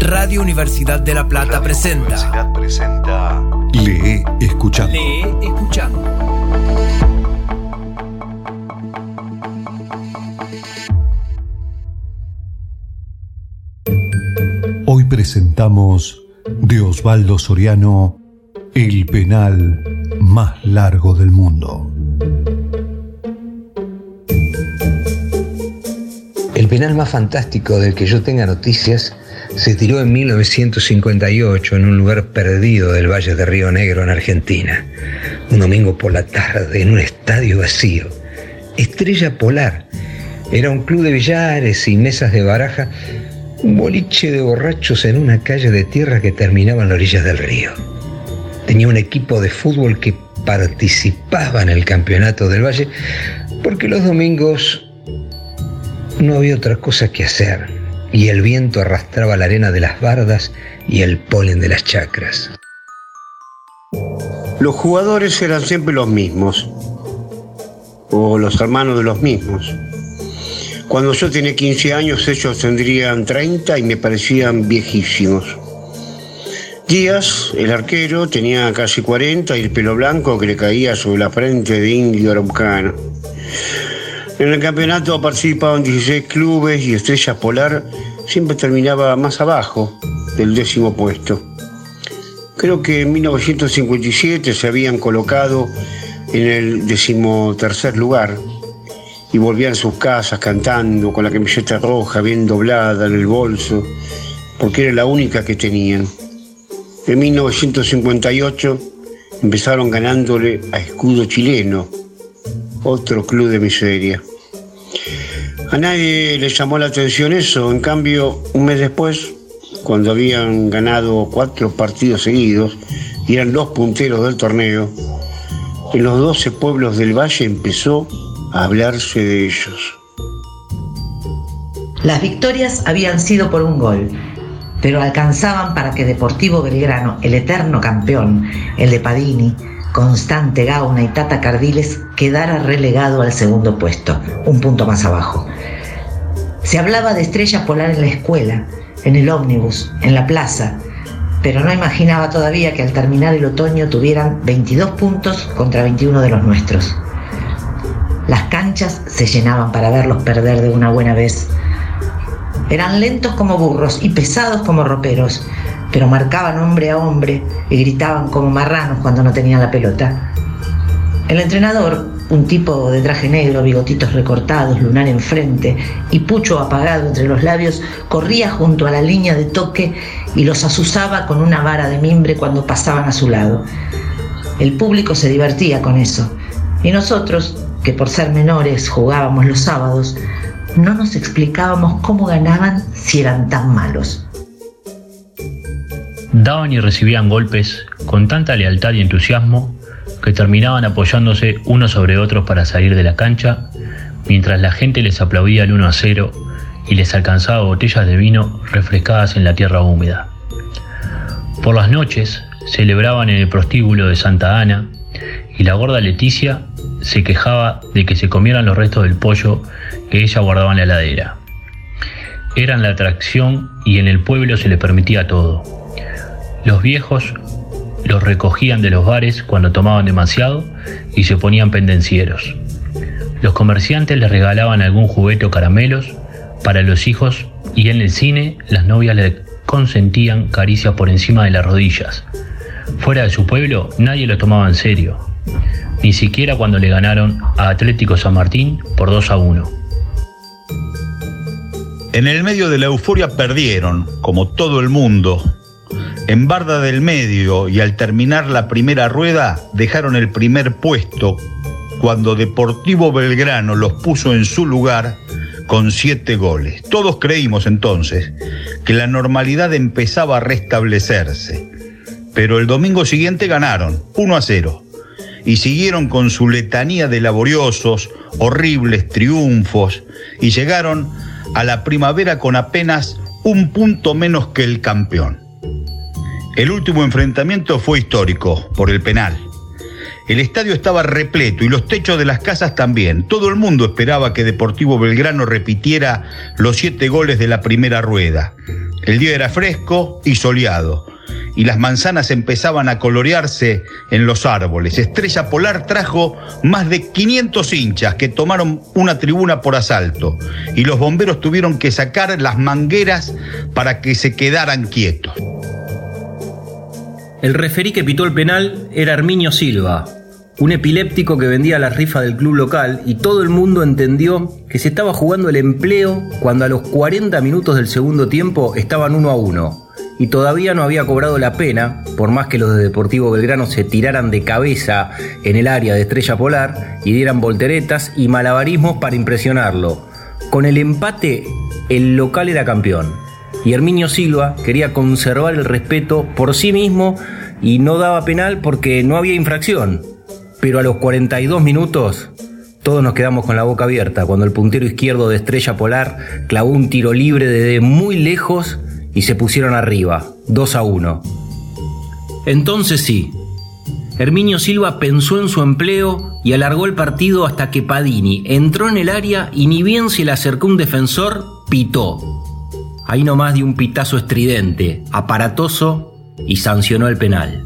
Radio Universidad de La Plata presenta. Universidad presenta. Lee escuchando. Lee escuchando. Hoy presentamos de Osvaldo Soriano El penal más largo del mundo. El penal más fantástico del que yo tenga noticias se tiró en 1958 en un lugar perdido del Valle de Río Negro en Argentina. Un domingo por la tarde en un estadio vacío. Estrella Polar. Era un club de billares y mesas de baraja, un boliche de borrachos en una calle de tierra que terminaba en las orillas del río. Tenía un equipo de fútbol que participaba en el campeonato del Valle porque los domingos no había otra cosa que hacer y el viento arrastraba la arena de las bardas y el polen de las chacras. Los jugadores eran siempre los mismos, o los hermanos de los mismos. Cuando yo tenía 15 años, ellos tendrían 30 y me parecían viejísimos. Díaz, el arquero, tenía casi 40 y el pelo blanco que le caía sobre la frente de indio araucano. En el campeonato participaban 16 clubes y Estrella Polar siempre terminaba más abajo del décimo puesto. Creo que en 1957 se habían colocado en el decimotercer lugar y volvían a sus casas cantando con la camiseta roja bien doblada en el bolso, porque era la única que tenían. En 1958 empezaron ganándole a Escudo Chileno, otro club de miseria. A nadie le llamó la atención eso, en cambio, un mes después, cuando habían ganado cuatro partidos seguidos y eran los punteros del torneo, en los 12 pueblos del valle empezó a hablarse de ellos. Las victorias habían sido por un gol, pero alcanzaban para que Deportivo Belgrano, el eterno campeón, el de Padini, Constante Gauna y Tata Cardiles, quedara relegado al segundo puesto, un punto más abajo. Se hablaba de estrella polar en la escuela, en el ómnibus, en la plaza, pero no imaginaba todavía que al terminar el otoño tuvieran 22 puntos contra 21 de los nuestros. Las canchas se llenaban para verlos perder de una buena vez. Eran lentos como burros y pesados como roperos, pero marcaban hombre a hombre y gritaban como marranos cuando no tenían la pelota. El entrenador, un tipo de traje negro, bigotitos recortados, lunar enfrente y pucho apagado entre los labios, corría junto a la línea de toque y los azuzaba con una vara de mimbre cuando pasaban a su lado. El público se divertía con eso y nosotros, que por ser menores jugábamos los sábados, no nos explicábamos cómo ganaban si eran tan malos. Daban y recibían golpes con tanta lealtad y entusiasmo que terminaban apoyándose unos sobre otros para salir de la cancha, mientras la gente les aplaudía el 1 a 0 y les alcanzaba botellas de vino refrescadas en la tierra húmeda. Por las noches celebraban en el prostíbulo de Santa Ana y la gorda Leticia se quejaba de que se comieran los restos del pollo que ella guardaba en la heladera. Eran la atracción y en el pueblo se les permitía todo. Los viejos los recogían de los bares cuando tomaban demasiado y se ponían pendencieros. Los comerciantes les regalaban algún juguete o caramelos para los hijos y en el cine las novias le consentían caricias por encima de las rodillas. Fuera de su pueblo nadie lo tomaba en serio, ni siquiera cuando le ganaron a Atlético San Martín por 2 a 1. En el medio de la euforia perdieron, como todo el mundo. En Barda del Medio y al terminar la primera rueda dejaron el primer puesto cuando Deportivo Belgrano los puso en su lugar con siete goles. Todos creímos entonces que la normalidad empezaba a restablecerse, pero el domingo siguiente ganaron 1 a 0 y siguieron con su letanía de laboriosos, horribles triunfos y llegaron a la primavera con apenas un punto menos que el campeón. El último enfrentamiento fue histórico, por el penal. El estadio estaba repleto y los techos de las casas también. Todo el mundo esperaba que Deportivo Belgrano repitiera los siete goles de la primera rueda. El día era fresco y soleado y las manzanas empezaban a colorearse en los árboles. Estrella Polar trajo más de 500 hinchas que tomaron una tribuna por asalto y los bomberos tuvieron que sacar las mangueras para que se quedaran quietos. El referí que pitó el penal era Herminio Silva, un epiléptico que vendía la rifa del club local y todo el mundo entendió que se estaba jugando el empleo cuando a los 40 minutos del segundo tiempo estaban uno a uno y todavía no había cobrado la pena, por más que los de Deportivo Belgrano se tiraran de cabeza en el área de Estrella Polar y dieran volteretas y malabarismos para impresionarlo. Con el empate, el local era campeón. Y Herminio Silva quería conservar el respeto por sí mismo y no daba penal porque no había infracción. Pero a los 42 minutos, todos nos quedamos con la boca abierta cuando el puntero izquierdo de Estrella Polar clavó un tiro libre desde muy lejos y se pusieron arriba, 2 a 1. Entonces sí, Herminio Silva pensó en su empleo y alargó el partido hasta que Padini entró en el área y ni bien se le acercó un defensor, pitó. Ahí nomás dio un pitazo estridente, aparatoso y sancionó el penal.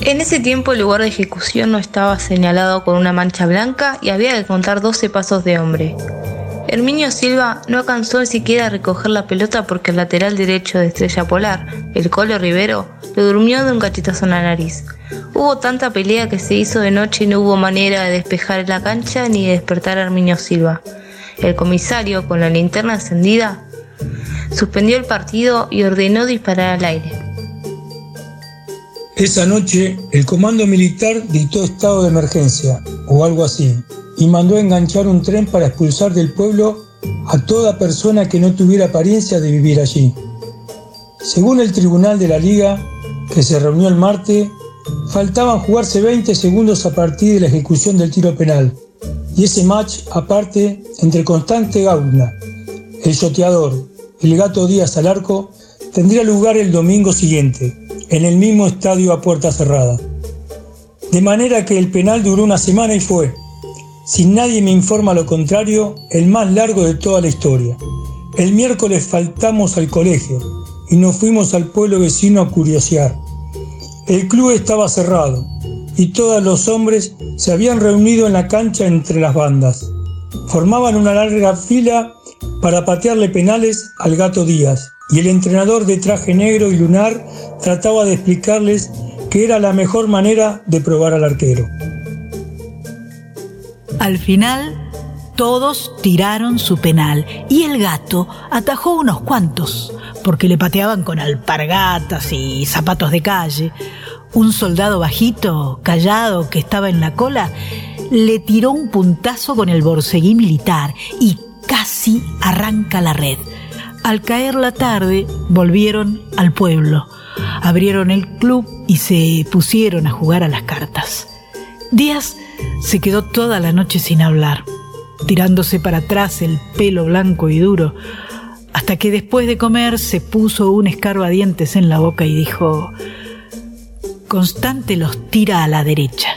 En ese tiempo el lugar de ejecución no estaba señalado con una mancha blanca y había que contar 12 pasos de hombre. Herminio Silva no alcanzó ni siquiera a recoger la pelota porque el lateral derecho de Estrella Polar, el Colo Rivero, le durmió de un cachetazo en la nariz. Hubo tanta pelea que se hizo de noche y no hubo manera de despejar la cancha ni de despertar a Herminio Silva. El comisario, con la linterna encendida, suspendió el partido y ordenó disparar al aire. Esa noche, el comando militar dictó estado de emergencia, o algo así, y mandó enganchar un tren para expulsar del pueblo a toda persona que no tuviera apariencia de vivir allí. Según el Tribunal de la Liga, que se reunió el martes, faltaban jugarse 20 segundos a partir de la ejecución del tiro penal, y ese match aparte entre Constante Gauna, el soteador y el gato Díaz al arco tendría lugar el domingo siguiente, en el mismo estadio a puerta cerrada. De manera que el penal duró una semana y fue, si nadie me informa lo contrario, el más largo de toda la historia. El miércoles faltamos al colegio y nos fuimos al pueblo vecino a curiosear. El club estaba cerrado y todos los hombres se habían reunido en la cancha entre las bandas. Formaban una larga fila para patearle penales al gato Díaz y el entrenador de traje negro y lunar trataba de explicarles que era la mejor manera de probar al arquero. Al final, todos tiraron su penal y el gato atajó unos cuantos, porque le pateaban con alpargatas y zapatos de calle. Un soldado bajito, callado, que estaba en la cola, le tiró un puntazo con el borceguí militar y casi arranca la red. Al caer la tarde, volvieron al pueblo, abrieron el club y se pusieron a jugar a las cartas. Díaz se quedó toda la noche sin hablar, tirándose para atrás el pelo blanco y duro, hasta que después de comer se puso un escarbadientes en la boca y dijo, Constante los tira a la derecha.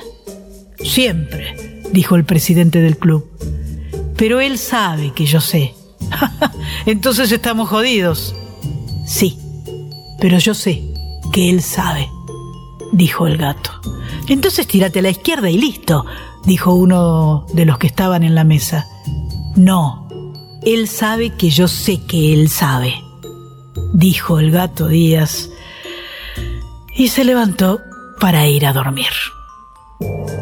Siempre, dijo el presidente del club. Pero él sabe que yo sé. Entonces estamos jodidos. Sí, pero yo sé que él sabe, dijo el gato. Entonces tírate a la izquierda y listo, dijo uno de los que estaban en la mesa. No, él sabe que yo sé que él sabe, dijo el gato Díaz, y se levantó para ir a dormir.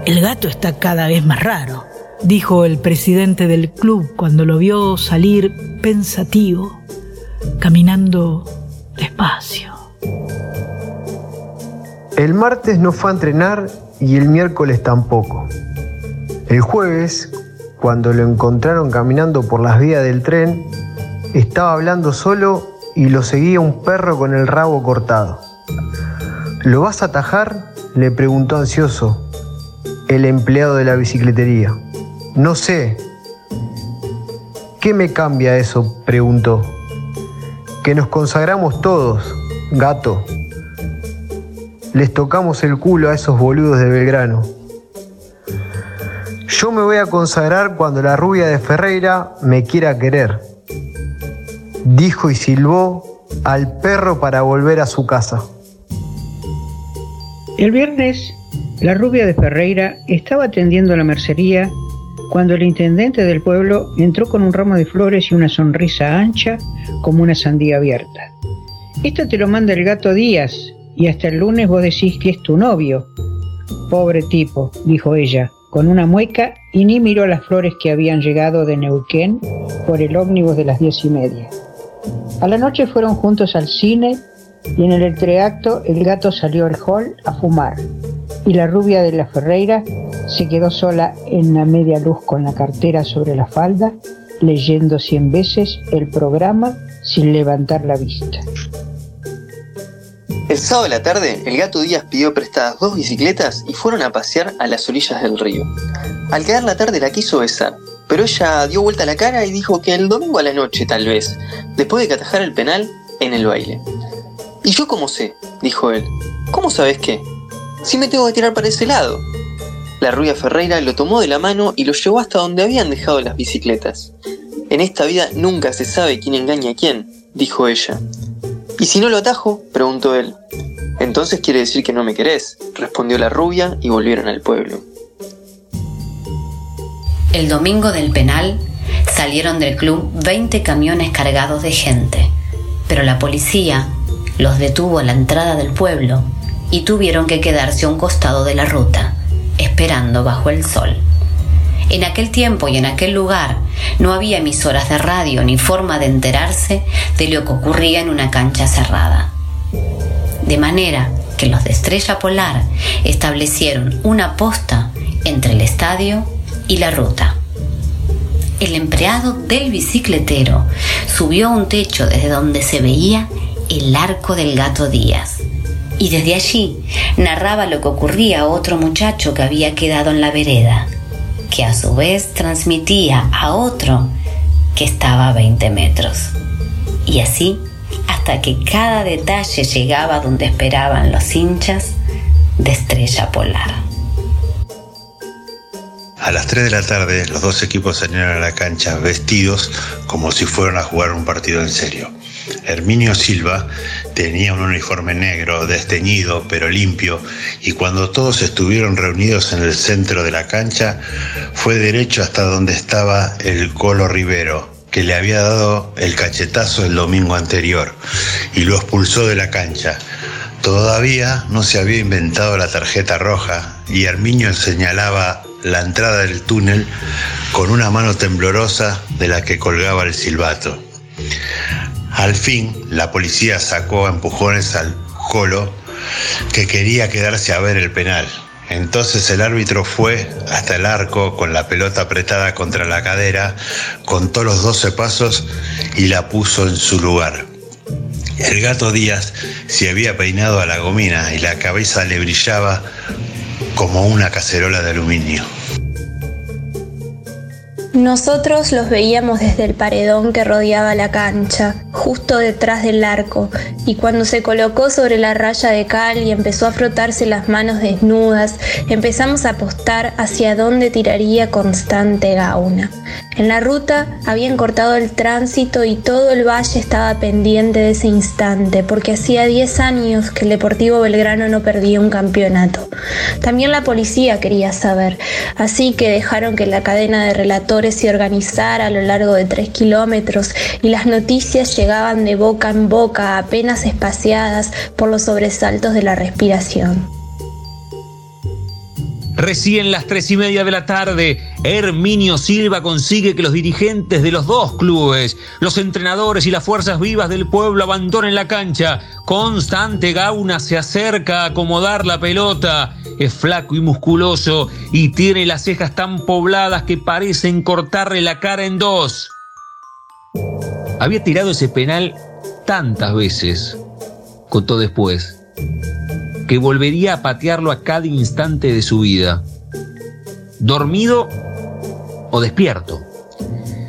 El gato está cada vez más raro, dijo el presidente del club cuando lo vio salir pensativo, caminando despacio. El martes no fue a entrenar y el miércoles tampoco. El jueves, cuando lo encontraron caminando por las vías del tren, estaba hablando solo y lo seguía un perro con el rabo cortado. ¿Lo vas a atajar? le preguntó ansioso el empleado de la bicicletería. No sé. ¿Qué me cambia eso? preguntó. Que nos consagramos todos, gato, les tocamos el culo a esos boludos de Belgrano. Yo me voy a consagrar cuando la rubia de Ferreira me quiera querer. dijo y silbó al perro para volver a su casa. El viernes, la rubia de Ferreira estaba atendiendo la mercería cuando el intendente del pueblo entró con un ramo de flores y una sonrisa ancha como una sandía abierta. Esto te lo manda el gato Díaz y hasta el lunes vos decís que es tu novio. Pobre tipo, dijo ella, con una mueca y ni miró las flores que habían llegado de Neuquén por el ómnibus de las diez y media. A la noche fueron juntos al cine y en el entreacto el gato salió al hall a fumar y la rubia de la Ferreira se quedó sola en la media luz con la cartera sobre la falda, leyendo cien veces el programa sin levantar la vista. El sábado de la tarde, el gato Díaz pidió prestadas dos bicicletas y fueron a pasear a las orillas del río. Al quedar la tarde la quiso besar, pero ella dio vuelta la cara y dijo que el domingo a la noche, tal vez, después de que el penal, en el baile. ¿Y yo cómo sé? dijo él. ¿Cómo sabes qué? Si me tengo que tirar para ese lado. La rubia Ferreira lo tomó de la mano y lo llevó hasta donde habían dejado las bicicletas. En esta vida nunca se sabe quién engaña a quién, dijo ella. ¿Y si no lo atajo? preguntó él. Entonces quiere decir que no me querés, respondió la rubia y volvieron al pueblo. El domingo del penal salieron del club 20 camiones cargados de gente, pero la policía los detuvo a la entrada del pueblo y tuvieron que quedarse a un costado de la ruta, esperando bajo el sol. En aquel tiempo y en aquel lugar no había emisoras de radio ni forma de enterarse de lo que ocurría en una cancha cerrada. De manera que los de Estrella Polar establecieron una posta entre el estadio y la ruta. El empleado del bicicletero subió a un techo desde donde se veía el arco del gato Díaz y desde allí narraba lo que ocurría a otro muchacho que había quedado en la vereda, que a su vez transmitía a otro que estaba a 20 metros. Y así hasta que cada detalle llegaba donde esperaban los hinchas de Estrella Polar. A las 3 de la tarde los dos equipos salieron a la cancha vestidos como si fueran a jugar un partido en serio. Herminio Silva tenía un uniforme negro, desteñido pero limpio, y cuando todos estuvieron reunidos en el centro de la cancha, fue derecho hasta donde estaba el Colo Rivero, que le había dado el cachetazo el domingo anterior, y lo expulsó de la cancha. Todavía no se había inventado la tarjeta roja y Herminio señalaba la entrada del túnel con una mano temblorosa de la que colgaba el silbato. Al fin, la policía sacó a empujones al Colo, que quería quedarse a ver el penal. Entonces el árbitro fue hasta el arco con la pelota apretada contra la cadera, contó los 12 pasos y la puso en su lugar. El gato Díaz se había peinado a la gomina y la cabeza le brillaba como una cacerola de aluminio. Nosotros los veíamos desde el paredón que rodeaba la cancha, justo detrás del arco, y cuando se colocó sobre la raya de cal y empezó a frotarse las manos desnudas, empezamos a apostar hacia dónde tiraría constante Gauna. En la ruta habían cortado el tránsito y todo el valle estaba pendiente de ese instante, porque hacía 10 años que el Deportivo Belgrano no perdía un campeonato. También la policía quería saber, así que dejaron que la cadena de relatores se organizara a lo largo de 3 kilómetros y las noticias llegaban de boca en boca apenas espaciadas por los sobresaltos de la respiración. Recién las tres y media de la tarde, Herminio Silva consigue que los dirigentes de los dos clubes, los entrenadores y las fuerzas vivas del pueblo abandonen la cancha. Constante Gauna se acerca a acomodar la pelota. Es flaco y musculoso y tiene las cejas tan pobladas que parecen cortarle la cara en dos. Había tirado ese penal tantas veces, contó después que volvería a patearlo a cada instante de su vida. Dormido o despierto.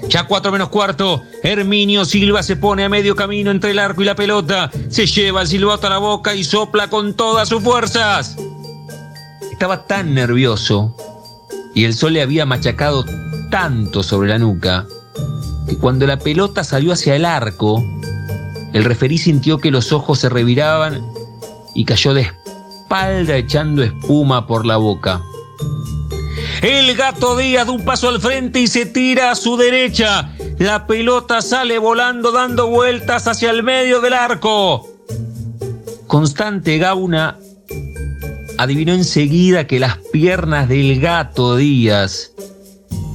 Ya cuatro menos cuarto, Herminio Silva se pone a medio camino entre el arco y la pelota, se lleva el silbato a la boca y sopla con todas sus fuerzas. Estaba tan nervioso y el sol le había machacado tanto sobre la nuca que cuando la pelota salió hacia el arco, el referí sintió que los ojos se reviraban y cayó de espalda echando espuma por la boca. El gato Díaz da un paso al frente y se tira a su derecha. La pelota sale volando dando vueltas hacia el medio del arco. Constante Gauna adivinó enseguida que las piernas del gato Díaz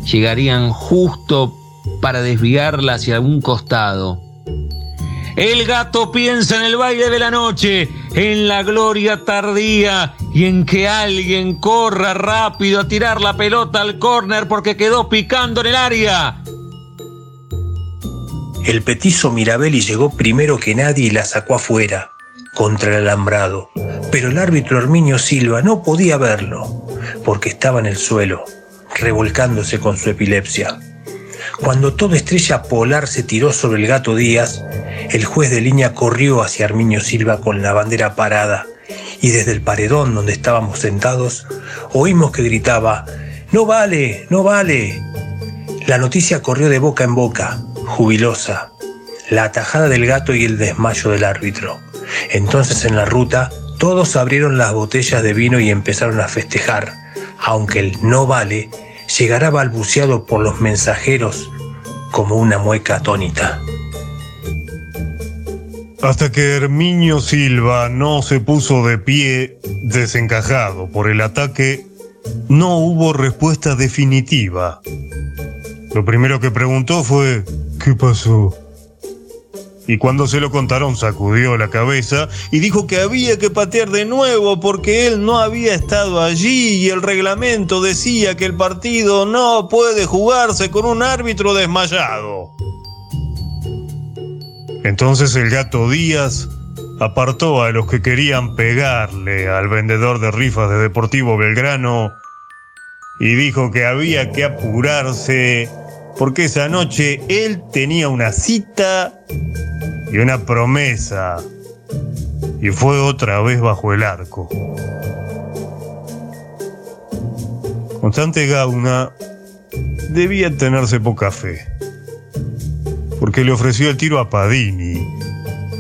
llegarían justo para desviarla hacia un costado. El gato piensa en el baile de la noche, en la gloria tardía y en que alguien corra rápido a tirar la pelota al córner porque quedó picando en el área. El petizo Mirabelli llegó primero que nadie y la sacó afuera, contra el alambrado. Pero el árbitro Herminio Silva no podía verlo, porque estaba en el suelo, revolcándose con su epilepsia. Cuando toda estrella polar se tiró sobre el gato Díaz, el juez de línea corrió hacia Herminio Silva con la bandera parada y desde el paredón donde estábamos sentados oímos que gritaba, No vale, no vale. La noticia corrió de boca en boca, jubilosa, la atajada del gato y el desmayo del árbitro. Entonces en la ruta todos abrieron las botellas de vino y empezaron a festejar, aunque el no vale llegará balbuceado por los mensajeros como una mueca atónita. Hasta que Herminio Silva no se puso de pie desencajado por el ataque, no hubo respuesta definitiva. Lo primero que preguntó fue, ¿qué pasó? Y cuando se lo contaron sacudió la cabeza y dijo que había que patear de nuevo porque él no había estado allí y el reglamento decía que el partido no puede jugarse con un árbitro desmayado. Entonces el gato Díaz apartó a los que querían pegarle al vendedor de rifas de Deportivo Belgrano y dijo que había que apurarse porque esa noche él tenía una cita y una promesa y fue otra vez bajo el arco. Constante Gauna debía tenerse poca fe, porque le ofreció el tiro a Padini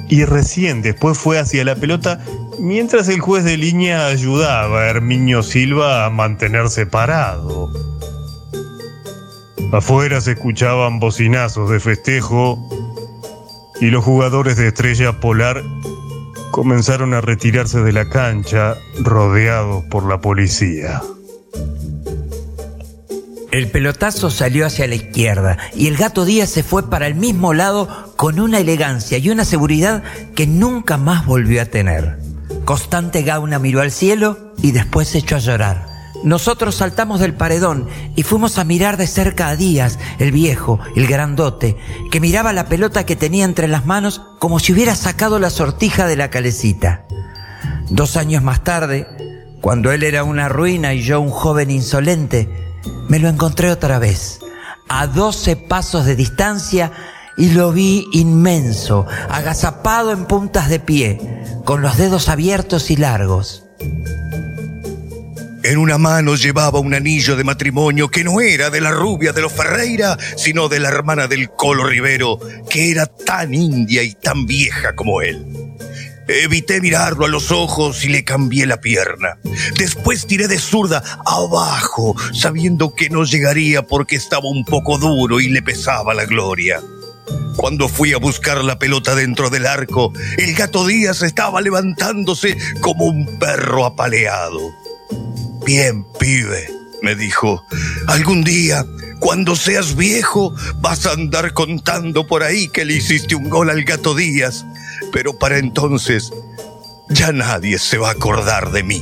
y recién después fue hacia la pelota mientras el juez de línea ayudaba a Herminio Silva a mantenerse parado. Afuera se escuchaban bocinazos de festejo y los jugadores de Estrella Polar comenzaron a retirarse de la cancha rodeados por la policía. El pelotazo salió hacia la izquierda y el gato Díaz se fue para el mismo lado con una elegancia y una seguridad que nunca más volvió a tener. Constante Gauna miró al cielo y después se echó a llorar. Nosotros saltamos del paredón y fuimos a mirar de cerca a Díaz, el viejo, el grandote, que miraba la pelota que tenía entre las manos como si hubiera sacado la sortija de la calecita. Dos años más tarde, cuando él era una ruina y yo un joven insolente, me lo encontré otra vez, a doce pasos de distancia, y lo vi inmenso, agazapado en puntas de pie, con los dedos abiertos y largos. En una mano llevaba un anillo de matrimonio que no era de la rubia de los Ferreira, sino de la hermana del Colo Rivero, que era tan india y tan vieja como él. Evité mirarlo a los ojos y le cambié la pierna. Después tiré de zurda abajo, sabiendo que no llegaría porque estaba un poco duro y le pesaba la gloria. Cuando fui a buscar la pelota dentro del arco, el gato Díaz estaba levantándose como un perro apaleado. Bien, pibe, me dijo, algún día, cuando seas viejo, vas a andar contando por ahí que le hiciste un gol al gato Díaz, pero para entonces ya nadie se va a acordar de mí.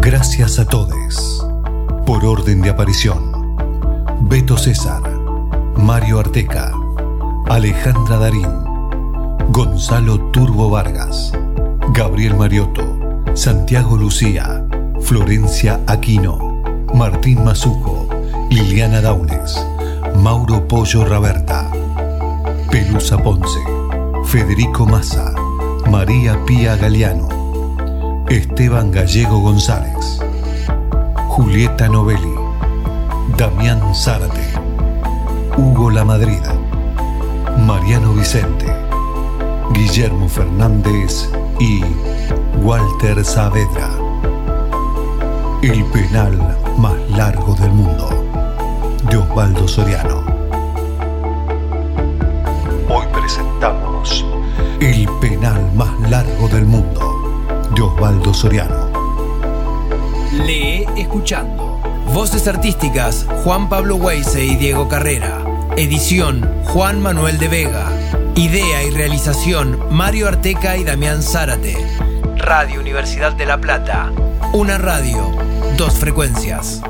Gracias a todos. Por orden de aparición. Beto César. Mario Arteca. Alejandra Darín, Gonzalo Turbo Vargas, Gabriel Mariotto, Santiago Lucía, Florencia Aquino, Martín Mazuco, Liliana Daunes, Mauro Pollo Raberta, Pelusa Ponce, Federico Massa, María Pía Galeano, Esteban Gallego González, Julieta Novelli, Damián Zárate, Hugo Lamadrida, Mariano Vicente, Guillermo Fernández y Walter Saavedra. El penal más largo del mundo, de Osvaldo Soriano. Hoy presentamos El penal más largo del mundo, de Osvaldo Soriano. Lee escuchando. Voces artísticas Juan Pablo Weise y Diego Carrera. Edición Juan Manuel de Vega. Idea y realización Mario Arteca y Damián Zárate. Radio Universidad de La Plata. Una radio, dos frecuencias.